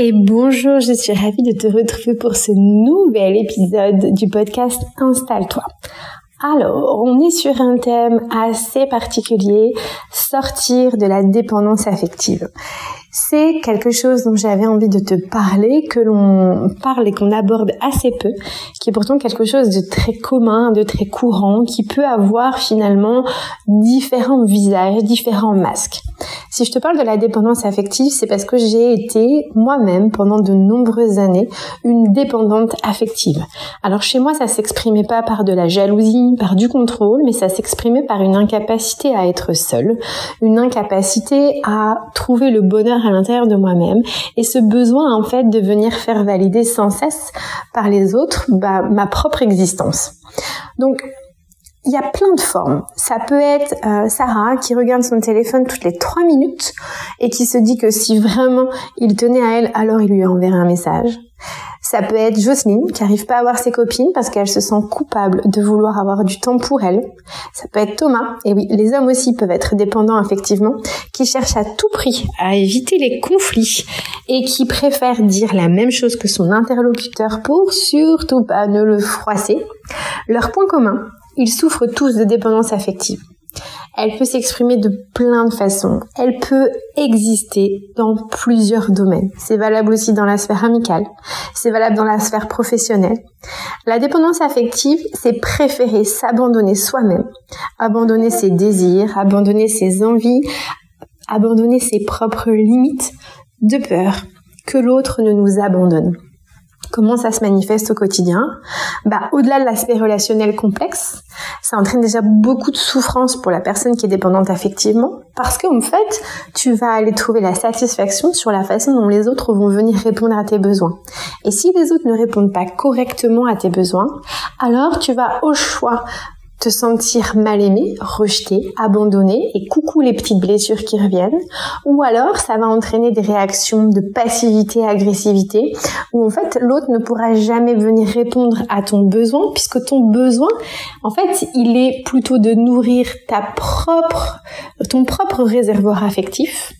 Et bonjour, je suis ravie de te retrouver pour ce nouvel épisode du podcast Installe-toi. Alors, on est sur un thème assez particulier, sortir de la dépendance affective c'est quelque chose dont j'avais envie de te parler, que l'on parle et qu'on aborde assez peu, qui est pourtant quelque chose de très commun, de très courant, qui peut avoir finalement différents visages, différents masques. Si je te parle de la dépendance affective, c'est parce que j'ai été moi-même pendant de nombreuses années une dépendante affective. Alors chez moi, ça s'exprimait pas par de la jalousie, par du contrôle, mais ça s'exprimait par une incapacité à être seule, une incapacité à trouver le bonheur à l'intérieur de moi-même et ce besoin en fait de venir faire valider sans cesse par les autres bah, ma propre existence. Il y a plein de formes. Ça peut être euh, Sarah qui regarde son téléphone toutes les trois minutes et qui se dit que si vraiment il tenait à elle, alors il lui enverrait un message. Ça peut être Jocelyne qui arrive pas à voir ses copines parce qu'elle se sent coupable de vouloir avoir du temps pour elle. Ça peut être Thomas, et oui, les hommes aussi peuvent être dépendants effectivement, qui cherchent à tout prix à éviter les conflits et qui préfèrent dire la même chose que son interlocuteur pour surtout pas ne le froisser. Leur point commun, ils souffrent tous de dépendance affective. Elle peut s'exprimer de plein de façons. Elle peut exister dans plusieurs domaines. C'est valable aussi dans la sphère amicale. C'est valable dans la sphère professionnelle. La dépendance affective, c'est préférer s'abandonner soi-même, abandonner ses désirs, abandonner ses envies, abandonner ses propres limites de peur que l'autre ne nous abandonne. Comment ça se manifeste au quotidien Bah, au-delà de l'aspect relationnel complexe, ça entraîne déjà beaucoup de souffrance pour la personne qui est dépendante affectivement, parce qu'en fait, tu vas aller trouver la satisfaction sur la façon dont les autres vont venir répondre à tes besoins. Et si les autres ne répondent pas correctement à tes besoins, alors tu vas au choix te sentir mal aimé, rejeté, abandonné et coucou les petites blessures qui reviennent. Ou alors ça va entraîner des réactions de passivité, agressivité, où en fait l'autre ne pourra jamais venir répondre à ton besoin puisque ton besoin, en fait, il est plutôt de nourrir ta propre, ton propre réservoir affectif.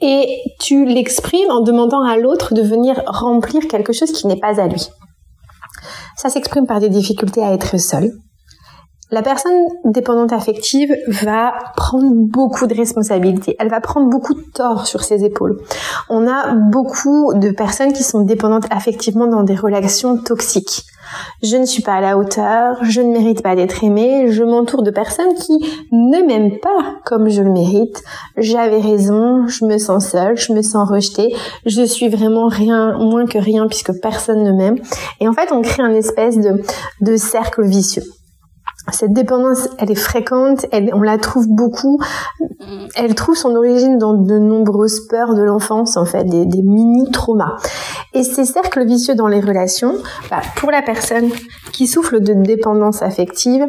Et tu l'exprimes en demandant à l'autre de venir remplir quelque chose qui n'est pas à lui. Ça s'exprime par des difficultés à être seul, la personne dépendante affective va prendre beaucoup de responsabilités. Elle va prendre beaucoup de tort sur ses épaules. On a beaucoup de personnes qui sont dépendantes affectivement dans des relations toxiques. Je ne suis pas à la hauteur, je ne mérite pas d'être aimée, je m'entoure de personnes qui ne m'aiment pas comme je le mérite. J'avais raison, je me sens seule, je me sens rejetée, je suis vraiment rien, moins que rien puisque personne ne m'aime. Et en fait, on crée un espèce de, de cercle vicieux cette dépendance, elle est fréquente, on la trouve beaucoup. Elle trouve son origine dans de nombreuses peurs de l'enfance, en fait, des, mini-traumas. Et ces cercles vicieux dans les relations, bah, pour la personne qui souffre de dépendance affective,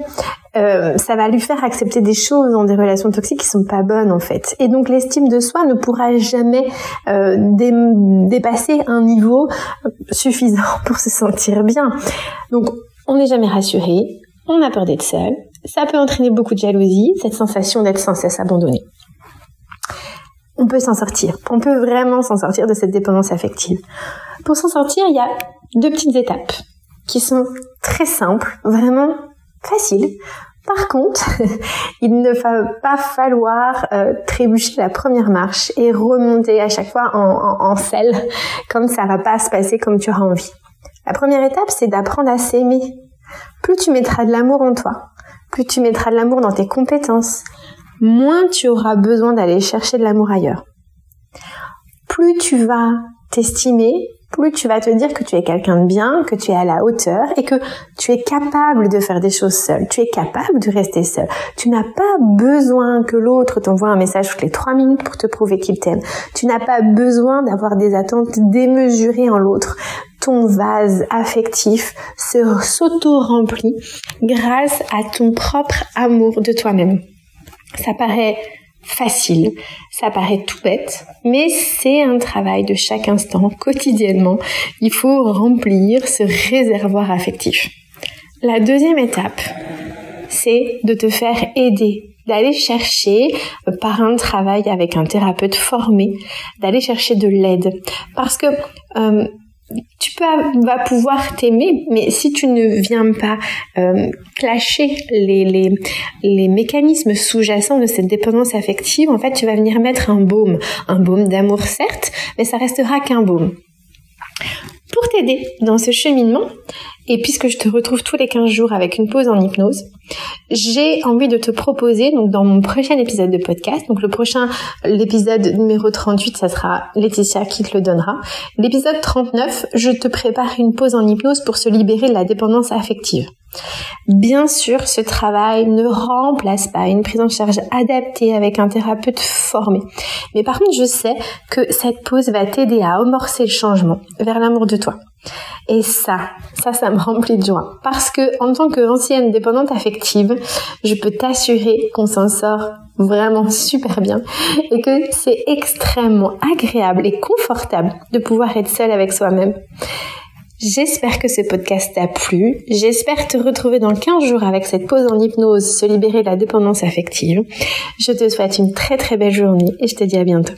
euh, ça va lui faire accepter des choses dans des relations toxiques qui sont pas bonnes en fait. Et donc l'estime de soi ne pourra jamais euh, dépasser un niveau suffisant pour se sentir bien. Donc on n'est jamais rassuré, on a peur d'être seul, ça peut entraîner beaucoup de jalousie, cette sensation d'être sans cesse abandonné. On peut s'en sortir, on peut vraiment s'en sortir de cette dépendance affective. Pour s'en sortir, il y a deux petites étapes qui sont très simples, vraiment faciles. Par contre, il ne va pas falloir euh, trébucher la première marche et remonter à chaque fois en, en, selle, comme ça va pas se passer comme tu auras envie. La première étape, c'est d'apprendre à s'aimer plus tu mettras de l'amour en toi, plus tu mettras de l'amour dans tes compétences, moins tu auras besoin d'aller chercher de l'amour ailleurs. Plus tu vas t'estimer, plus tu vas te dire que tu es quelqu'un de bien, que tu es à la hauteur et que tu es capable de faire des choses seul. Tu es capable de rester seul. Tu n'as pas besoin que l'autre t'envoie un message toutes les trois minutes pour te prouver qu'il t'aime. Tu n'as pas besoin d'avoir des attentes démesurées en l'autre ton vase affectif se s'auto-remplit grâce à ton propre amour de toi-même. Ça paraît facile, ça paraît tout bête, mais c'est un travail de chaque instant, quotidiennement. Il faut remplir ce réservoir affectif. La deuxième étape, c'est de te faire aider d'aller chercher euh, par un travail avec un thérapeute formé, d'aller chercher de l'aide. Parce que euh, tu vas pouvoir t'aimer, mais si tu ne viens pas euh, clasher les, les, les mécanismes sous-jacents de cette dépendance affective, en fait, tu vas venir mettre un baume, un baume d'amour certes, mais ça restera qu'un baume. Pour t'aider dans ce cheminement, et puisque je te retrouve tous les 15 jours avec une pause en hypnose, j'ai envie de te proposer, donc dans mon prochain épisode de podcast, donc le prochain, l'épisode numéro 38, ça sera Laetitia qui te le donnera. L'épisode 39, je te prépare une pause en hypnose pour se libérer de la dépendance affective. Bien sûr, ce travail ne remplace pas une prise en charge adaptée avec un thérapeute formé. Mais par contre, je sais que cette pause va t'aider à amorcer le changement vers l'amour de toi. Et ça, ça, ça me remplit de joie. Parce que, en tant qu'ancienne dépendante affective, je peux t'assurer qu'on s'en sort vraiment super bien et que c'est extrêmement agréable et confortable de pouvoir être seule avec soi-même. J'espère que ce podcast t'a plu. J'espère te retrouver dans 15 jours avec cette pause en hypnose, se libérer de la dépendance affective. Je te souhaite une très très belle journée et je te dis à bientôt.